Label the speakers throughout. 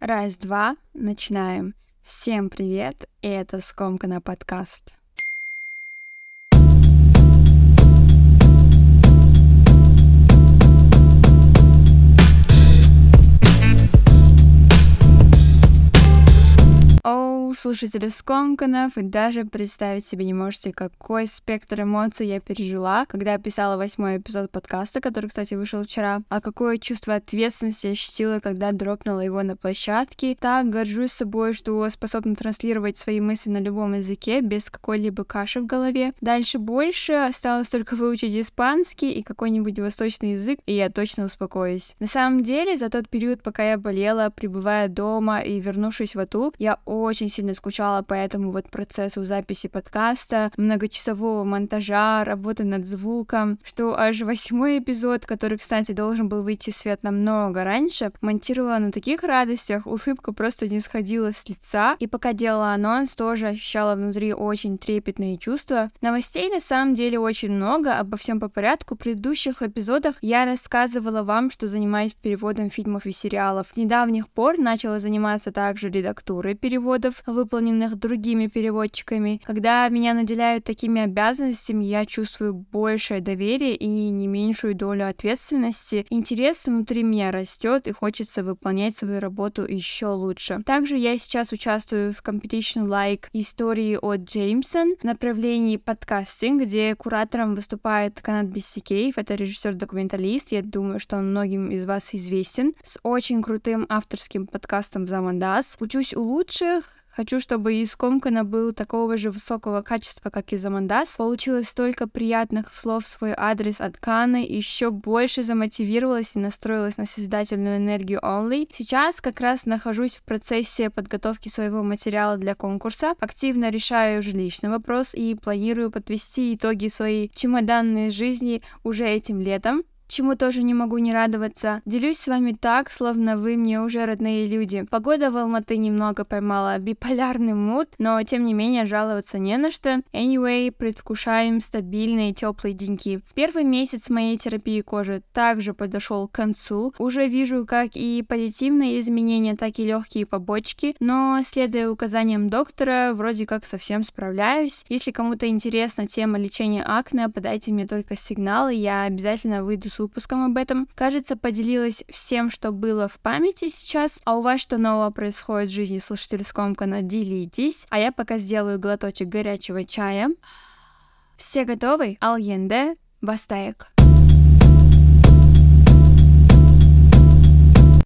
Speaker 1: Раз, два, начинаем. Всем привет, и это Скомкана подкаст. Оу, слушатели скомканов, и даже представить себе не можете, какой спектр эмоций я пережила, когда писала восьмой эпизод подкаста, который, кстати, вышел вчера, а какое чувство ответственности я ощутила, когда дропнула его на площадке. Так горжусь собой, что способна транслировать свои мысли на любом языке, без какой-либо каши в голове. Дальше больше осталось только выучить испанский и какой-нибудь восточный язык, и я точно успокоюсь. На самом деле, за тот период, пока я болела, пребывая дома и вернувшись в Атуб, я очень сильно скучала по этому вот процессу записи подкаста, многочасового монтажа, работы над звуком, что аж восьмой эпизод, который, кстати, должен был выйти в свет намного раньше, монтировала на таких радостях, улыбка просто не сходила с лица, и пока делала анонс, тоже ощущала внутри очень трепетные чувства. Новостей на самом деле очень много, обо всем по порядку. В предыдущих эпизодах я рассказывала вам, что занимаюсь переводом фильмов и сериалов. С недавних пор начала заниматься также редактурой переводов переводов, выполненных другими переводчиками. Когда меня наделяют такими обязанностями, я чувствую большее доверие и не меньшую долю ответственности. Интерес внутри меня растет и хочется выполнять свою работу еще лучше. Также я сейчас участвую в Competition Like истории от Джеймсон в направлении подкастинг, где куратором выступает Канат Бессикеев, это режиссер-документалист, я думаю, что он многим из вас известен, с очень крутым авторским подкастом «Замандас». Учусь у лучших, Хочу, чтобы из Комкана был такого же высокого качества, как и Замандас. Получилось столько приятных слов в свой адрес от Каны, еще больше замотивировалась и настроилась на создательную энергию Only. Сейчас как раз нахожусь в процессе подготовки своего материала для конкурса. Активно решаю жилищный вопрос и планирую подвести итоги своей чемоданной жизни уже этим летом чему тоже не могу не радоваться. Делюсь с вами так, словно вы мне уже родные люди. Погода в Алматы немного поймала биполярный мут, но тем не менее жаловаться не на что. Anyway, предвкушаем стабильные теплые деньки. Первый месяц моей терапии кожи также подошел к концу. Уже вижу как и позитивные изменения, так и легкие побочки, но следуя указаниям доктора, вроде как совсем справляюсь. Если кому-то интересна тема лечения акне, подайте мне только сигнал, и я обязательно выйду с выпуском об этом. Кажется, поделилась всем, что было в памяти сейчас. А у вас что нового происходит в жизни слушателей Скомкана, делитесь. А я пока сделаю глоточек горячего чая. Все готовы? Альенде, Бастаек.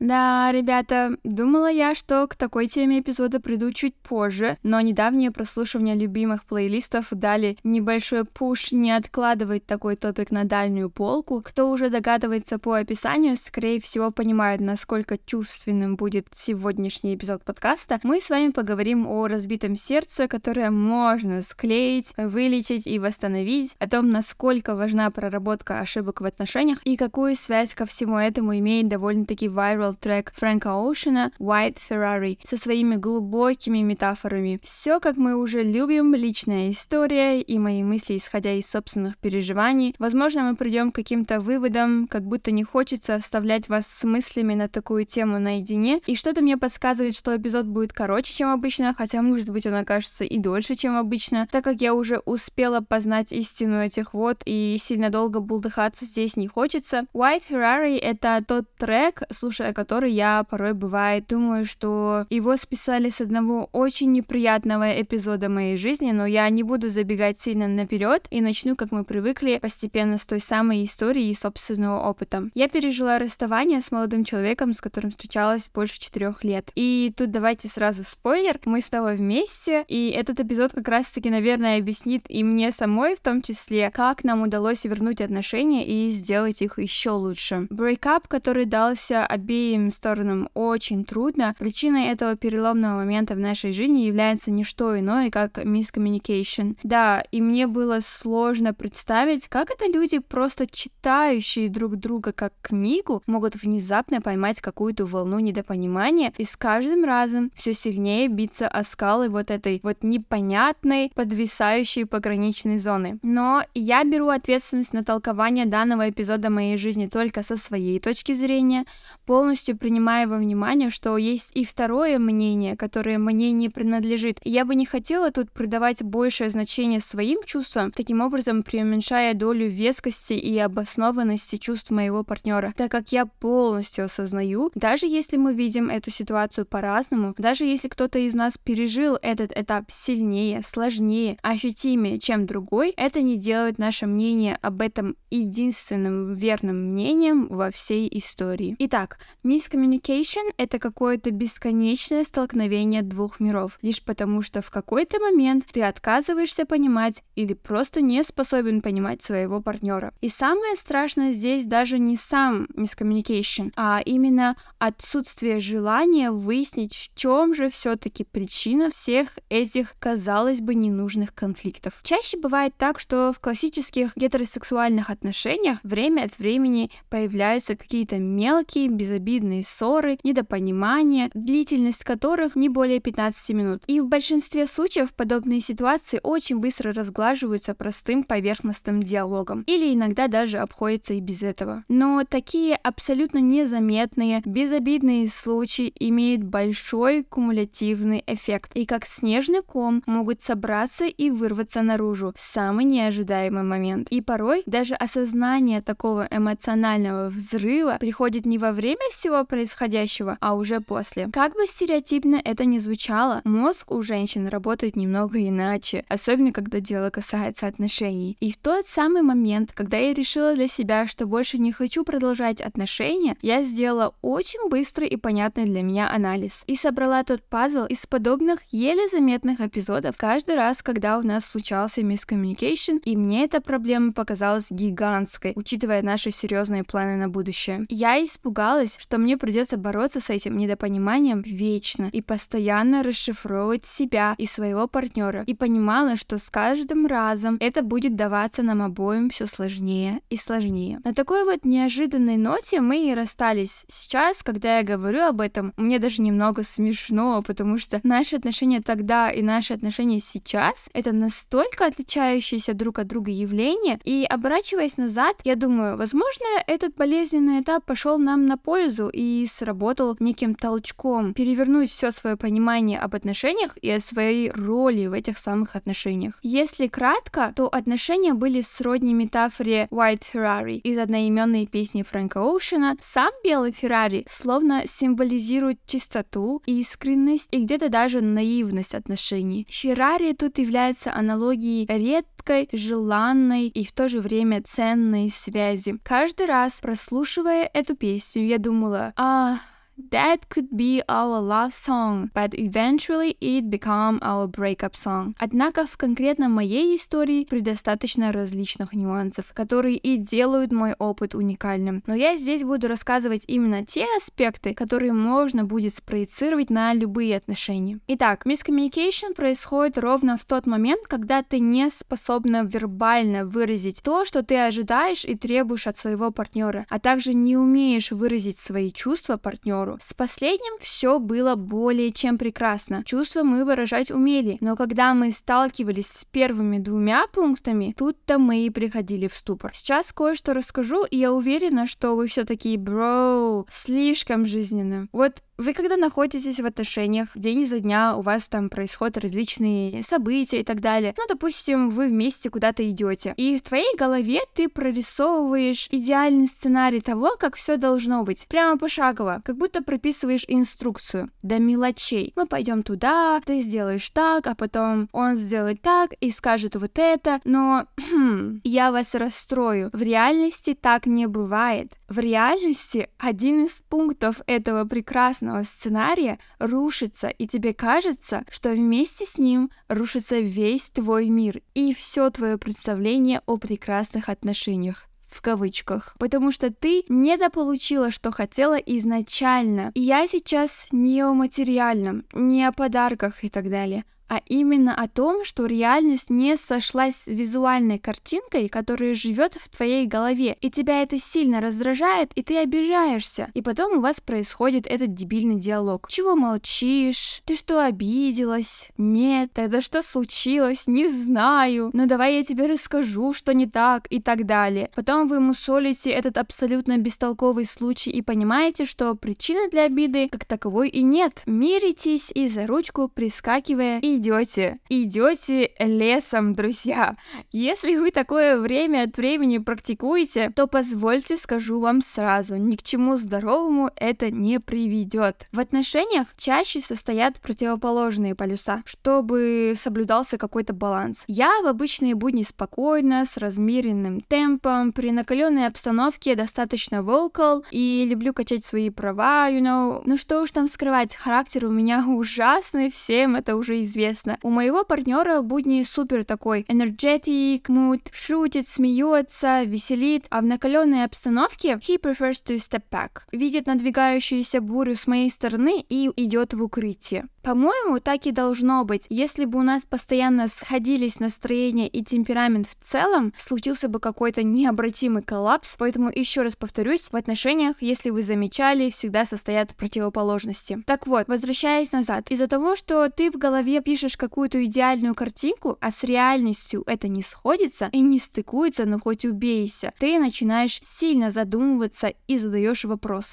Speaker 1: Да, ребята, думала я, что к такой теме эпизода приду чуть позже, но недавнее прослушивание любимых плейлистов дали небольшой пуш не откладывать такой топик на дальнюю полку. Кто уже догадывается по описанию, скорее всего понимает, насколько чувственным будет сегодняшний эпизод подкаста. Мы с вами поговорим о разбитом сердце, которое можно склеить, вылечить и восстановить, о том, насколько важна проработка ошибок в отношениях и какую связь ко всему этому имеет довольно-таки viral трек Фрэнка Оушена «White Ferrari» со своими глубокими метафорами. Все, как мы уже любим, личная история и мои мысли, исходя из собственных переживаний. Возможно, мы придем к каким-то выводам, как будто не хочется оставлять вас с мыслями на такую тему наедине. И что-то мне подсказывает, что эпизод будет короче, чем обычно, хотя, может быть, он окажется и дольше, чем обычно, так как я уже успела познать истину этих вод и сильно долго булдыхаться здесь не хочется. White Ferrari — это тот трек, слушая который я порой бывает думаю, что его списали с одного очень неприятного эпизода моей жизни, но я не буду забегать сильно наперед и начну, как мы привыкли, постепенно с той самой истории и собственного опыта. Я пережила расставание с молодым человеком, с которым встречалась больше четырех лет. И тут давайте сразу спойлер, мы снова вместе, и этот эпизод как раз-таки, наверное, объяснит и мне самой в том числе, как нам удалось вернуть отношения и сделать их еще лучше. Брейкап, который дался обеим обеим сторонам очень трудно. Причиной этого переломного момента в нашей жизни является не что иное, как miscommunication. Да, и мне было сложно представить, как это люди, просто читающие друг друга как книгу, могут внезапно поймать какую-то волну недопонимания и с каждым разом все сильнее биться о скалы вот этой вот непонятной, подвисающей пограничной зоны. Но я беру ответственность на толкование данного эпизода моей жизни только со своей точки зрения, полностью полностью принимая во внимание, что есть и второе мнение, которое мне не принадлежит. Я бы не хотела тут придавать большее значение своим чувствам, таким образом преуменьшая долю вескости и обоснованности чувств моего партнера, так как я полностью осознаю, даже если мы видим эту ситуацию по-разному, даже если кто-то из нас пережил этот этап сильнее, сложнее, ощутимее, чем другой, это не делает наше мнение об этом единственным верным мнением во всей истории. Итак, miscommunication — это какое-то бесконечное столкновение двух миров, лишь потому что в какой-то момент ты отказываешься понимать или просто не способен понимать своего партнера. И самое страшное здесь даже не сам miscommunication, а именно отсутствие желания выяснить, в чем же все-таки причина всех этих, казалось бы, ненужных конфликтов. Чаще бывает так, что в классических гетеросексуальных отношениях время от времени появляются какие-то мелкие, безобидные ссоры, недопонимания, длительность которых не более 15 минут. И в большинстве случаев подобные ситуации очень быстро разглаживаются простым поверхностным диалогом, или иногда даже обходятся и без этого. Но такие абсолютно незаметные, безобидные случаи имеют большой кумулятивный эффект, и как снежный ком могут собраться и вырваться наружу в самый неожидаемый момент. И порой даже осознание такого эмоционального взрыва приходит не во время всего происходящего, а уже после. Как бы стереотипно это ни звучало, мозг у женщин работает немного иначе, особенно когда дело касается отношений. И в тот самый момент, когда я решила для себя, что больше не хочу продолжать отношения, я сделала очень быстрый и понятный для меня анализ и собрала тот пазл из подобных еле заметных эпизодов каждый раз, когда у нас случался мискоммуникейшн, и мне эта проблема показалась гигантской, учитывая наши серьезные планы на будущее. Я испугалась, что мне придется бороться с этим недопониманием вечно и постоянно расшифровывать себя и своего партнера, и понимала, что с каждым разом это будет даваться нам обоим все сложнее и сложнее. На такой вот неожиданной ноте мы и расстались. Сейчас, когда я говорю об этом, мне даже немного смешно, потому что наши отношения тогда и наши отношения сейчас — это настолько отличающиеся друг от друга явления, и оборачиваясь назад, я думаю, возможно, этот болезненный этап пошел нам на пользу и сработал неким толчком перевернуть все свое понимание об отношениях и о своей роли в этих самых отношениях. Если кратко, то отношения были сродни метафоре White Ferrari из одноименной песни Фрэнка Оушена. Сам белый Феррари словно символизирует чистоту, искренность и где-то даже наивность отношений. Феррари тут является аналогией редкой, желанной и в то же время ценной связи. Каждый раз, прослушивая эту песню, я думала, а, That could be our love song, but eventually it became our breakup song. Однако в конкретно моей истории предостаточно различных нюансов, которые и делают мой опыт уникальным. Но я здесь буду рассказывать именно те аспекты, которые можно будет спроецировать на любые отношения. Итак, miscommunication происходит ровно в тот момент, когда ты не способна вербально выразить то, что ты ожидаешь и требуешь от своего партнера, а также не умеешь выразить свои чувства партнеру партнеру. С последним все было более чем прекрасно. Чувства мы выражать умели, но когда мы сталкивались с первыми двумя пунктами, тут-то мы и приходили в ступор. Сейчас кое-что расскажу, и я уверена, что вы все такие, бро, слишком жизненно. Вот вы когда находитесь в отношениях, день за дня у вас там происходят различные события и так далее. Ну, допустим, вы вместе куда-то идете, и в твоей голове ты прорисовываешь идеальный сценарий того, как все должно быть, прямо пошагово, как будто прописываешь инструкцию до мелочей. Мы пойдем туда, ты сделаешь так, а потом он сделает так и скажет вот это, но я вас расстрою. В реальности так не бывает. В реальности один из пунктов этого прекрасного сценария рушится, и тебе кажется, что вместе с ним рушится весь твой мир и все твое представление о прекрасных отношениях в кавычках, потому что ты недополучила, что хотела изначально. И я сейчас не о материальном, не о подарках и так далее, а именно о том, что реальность не сошлась с визуальной картинкой, которая живет в твоей голове, и тебя это сильно раздражает, и ты обижаешься, и потом у вас происходит этот дебильный диалог. Чего молчишь? Ты что, обиделась? Нет, тогда что случилось? Не знаю. Ну давай я тебе расскажу, что не так, и так далее. Потом вы мусолите этот абсолютно бестолковый случай и понимаете, что причины для обиды как таковой и нет. Миритесь и за ручку прискакивая идете. Идете лесом, друзья. Если вы такое время от времени практикуете, то позвольте скажу вам сразу, ни к чему здоровому это не приведет. В отношениях чаще состоят противоположные полюса, чтобы соблюдался какой-то баланс. Я в обычные будни спокойно, с размеренным темпом, при накаленной обстановке достаточно vocal и люблю качать свои права, you know. Ну что уж там скрывать, характер у меня ужасный, всем это уже известно. У моего партнера будни супер такой energetic mood, шутит, смеется, веселит, а в накаленной обстановке he prefers to step back. Видит надвигающуюся бурю с моей стороны и идет в укрытие. По-моему, так и должно быть. Если бы у нас постоянно сходились настроение и темперамент в целом, случился бы какой-то необратимый коллапс. Поэтому еще раз повторюсь, в отношениях, если вы замечали, всегда состоят противоположности. Так вот, возвращаясь назад, из-за того, что ты в голове пишешь какую-то идеальную картинку, а с реальностью это не сходится и не стыкуется, но хоть убейся, ты начинаешь сильно задумываться и задаешь вопрос.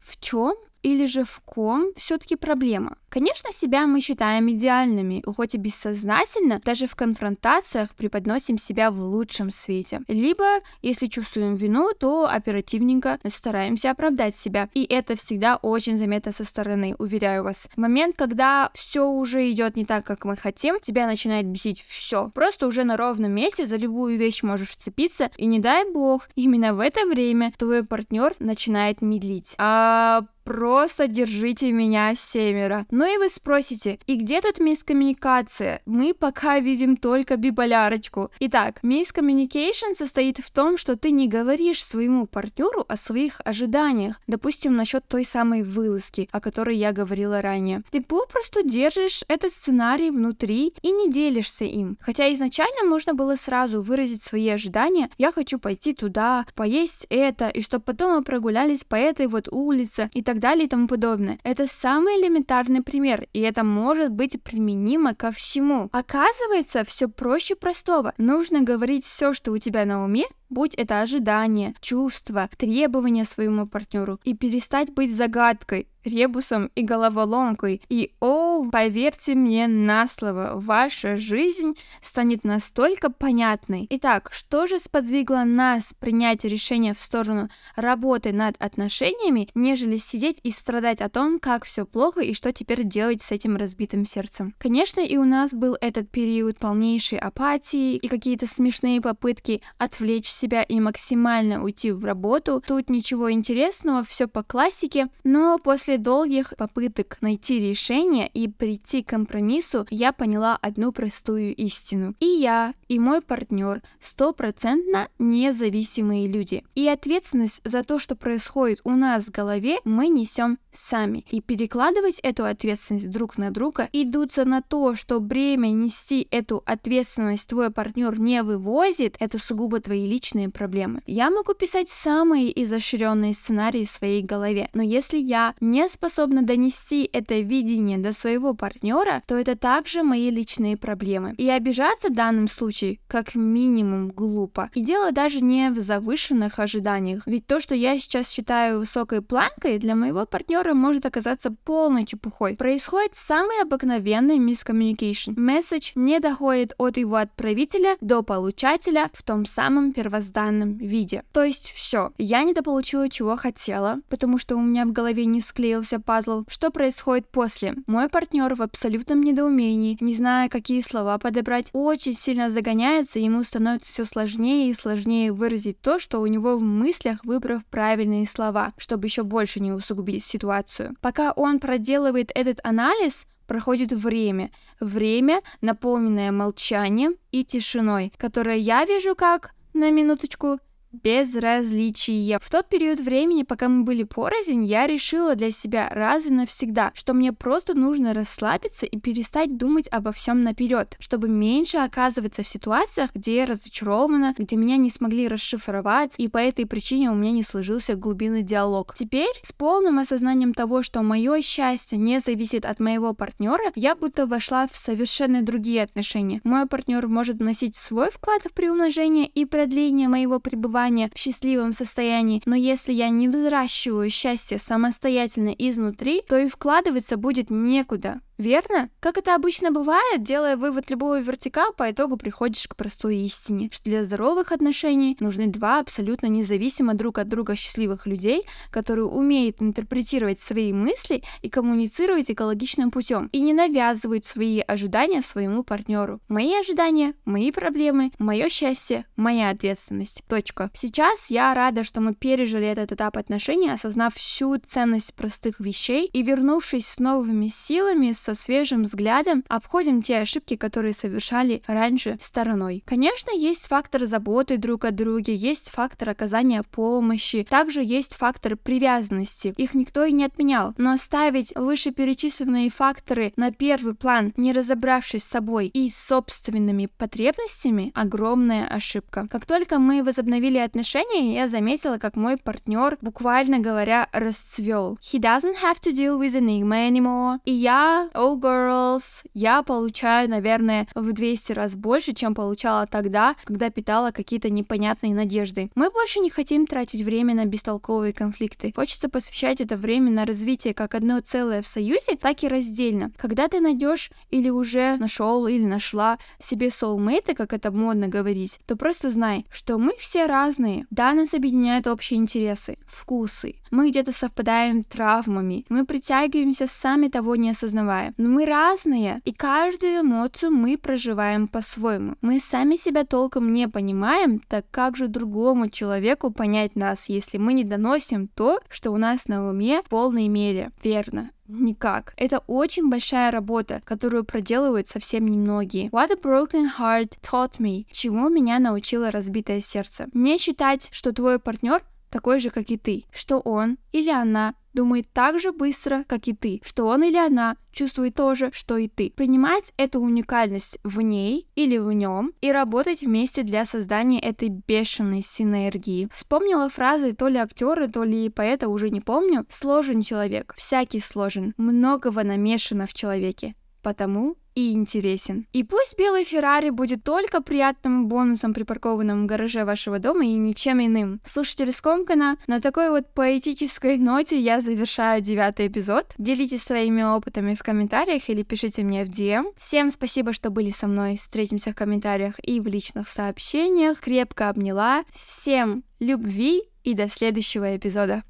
Speaker 1: В чем или же в ком все-таки проблема? Конечно, себя мы считаем идеальными, хоть и бессознательно, даже в конфронтациях преподносим себя в лучшем свете. Либо, если чувствуем вину, то оперативненько стараемся оправдать себя. И это всегда очень заметно со стороны, уверяю вас. В момент, когда все уже идет не так, как мы хотим, тебя начинает бесить все. Просто уже на ровном месте за любую вещь можешь вцепиться, и не дай бог, именно в это время твой партнер начинает медлить. А просто держите меня семеро. Ну и вы спросите, и где тут мискоммуникация? Мы пока видим только биполярочку. Итак, мискоммуникейшн состоит в том, что ты не говоришь своему партнеру о своих ожиданиях, допустим, насчет той самой вылазки, о которой я говорила ранее. Ты попросту держишь этот сценарий внутри и не делишься им. Хотя изначально можно было сразу выразить свои ожидания, я хочу пойти туда, поесть это, и чтобы потом мы прогулялись по этой вот улице и так далее и тому подобное. Это самый элементарный пример, и это может быть применимо ко всему. Оказывается, все проще простого. Нужно говорить все, что у тебя на уме, будь это ожидание, чувства, требования своему партнеру, и перестать быть загадкой, ребусом и головоломкой. И, о, поверьте мне на слово, ваша жизнь станет настолько понятной. Итак, что же сподвигло нас принять решение в сторону работы над отношениями, нежели сидеть и страдать о том, как все плохо и что теперь делать с этим разбитым сердцем? Конечно, и у нас был этот период полнейшей апатии и какие-то смешные попытки отвлечься себя и максимально уйти в работу. Тут ничего интересного, все по классике, но после долгих попыток найти решение и прийти к компромиссу, я поняла одну простую истину. И я, и мой партнер стопроцентно независимые люди. И ответственность за то, что происходит у нас в голове, мы несем сами. И перекладывать эту ответственность друг на друга и дуться на то, что бремя нести эту ответственность твой партнер не вывозит, это сугубо твои личные личные проблемы. Я могу писать самые изощренные сценарии в своей голове, но если я не способна донести это видение до своего партнера, то это также мои личные проблемы. И обижаться в данном случае как минимум глупо. И дело даже не в завышенных ожиданиях, ведь то, что я сейчас считаю высокой планкой, для моего партнера может оказаться полной чепухой. Происходит самый обыкновенный мискоммуникейшн. Месседж не доходит от его отправителя до получателя в том самом первозданном первозданном виде. То есть все, я недополучила чего хотела, потому что у меня в голове не склеился пазл. Что происходит после? Мой партнер в абсолютном недоумении, не зная, какие слова подобрать, очень сильно загоняется, ему становится все сложнее и сложнее выразить то, что у него в мыслях, выбрав правильные слова, чтобы еще больше не усугубить ситуацию. Пока он проделывает этот анализ, проходит время. Время, наполненное молчанием и тишиной, которое я вижу как на минуточку, безразличие. В тот период времени, пока мы были порознь, я решила для себя раз и навсегда, что мне просто нужно расслабиться и перестать думать обо всем наперед, чтобы меньше оказываться в ситуациях, где я разочарована, где меня не смогли расшифровать, и по этой причине у меня не сложился глубинный диалог. Теперь, с полным осознанием того, что мое счастье не зависит от моего партнера, я будто вошла в совершенно другие отношения. Мой партнер может вносить свой вклад в приумножение и продление моего пребывания в счастливом состоянии, но если я не взращиваю счастье самостоятельно изнутри, то и вкладываться будет некуда. Верно? Как это обычно бывает, делая вывод любого вертика, по итогу приходишь к простой истине, что для здоровых отношений нужны два абсолютно независимо друг от друга счастливых людей, которые умеют интерпретировать свои мысли и коммуницировать экологичным путем, и не навязывают свои ожидания своему партнеру. Мои ожидания, мои проблемы, мое счастье, моя ответственность. Точка. Сейчас я рада, что мы пережили этот этап отношений, осознав всю ценность простых вещей и вернувшись с новыми силами, со свежим взглядом обходим те ошибки, которые совершали раньше стороной. Конечно, есть фактор заботы друг о друге, есть фактор оказания помощи, также есть фактор привязанности. Их никто и не отменял. Но ставить вышеперечисленные факторы на первый план, не разобравшись с собой и собственными потребностями, огромная ошибка. Как только мы возобновили отношения, я заметила, как мой партнер, буквально говоря, расцвел. He doesn't have to deal with enigma anymore. И я Oh Girls, я получаю, наверное, в 200 раз больше, чем получала тогда, когда питала какие-то непонятные надежды. Мы больше не хотим тратить время на бестолковые конфликты. Хочется посвящать это время на развитие как одно целое в союзе, так и раздельно. Когда ты найдешь или уже нашел или нашла себе soulmate, как это модно говорить, то просто знай, что мы все разные. Да, нас объединяют общие интересы, вкусы. Мы где-то совпадаем травмами. Мы притягиваемся сами того не осознавая. Но мы разные, и каждую эмоцию мы проживаем по-своему. Мы сами себя толком не понимаем, так как же другому человеку понять нас, если мы не доносим то, что у нас на уме в полной мере. Верно. Никак. Это очень большая работа, которую проделывают совсем немногие. What a broken heart taught me. Чему меня научило разбитое сердце. Не считать, что твой партнер такой же, как и ты, что он или она думает так же быстро, как и ты, что он или она чувствует то же, что и ты. Принимать эту уникальность в ней или в нем и работать вместе для создания этой бешеной синергии. Вспомнила фразы то ли актера, то ли поэта, уже не помню. Сложен человек, всякий сложен, многого намешано в человеке. Потому и интересен. И пусть белый Феррари будет только приятным бонусом, припаркованным в гараже вашего дома и ничем иным. Слушатели Скомкана, на такой вот поэтической ноте я завершаю девятый эпизод. Делитесь своими опытами в комментариях или пишите мне в DM. Всем спасибо, что были со мной. Встретимся в комментариях и в личных сообщениях. Крепко обняла. Всем любви и до следующего эпизода.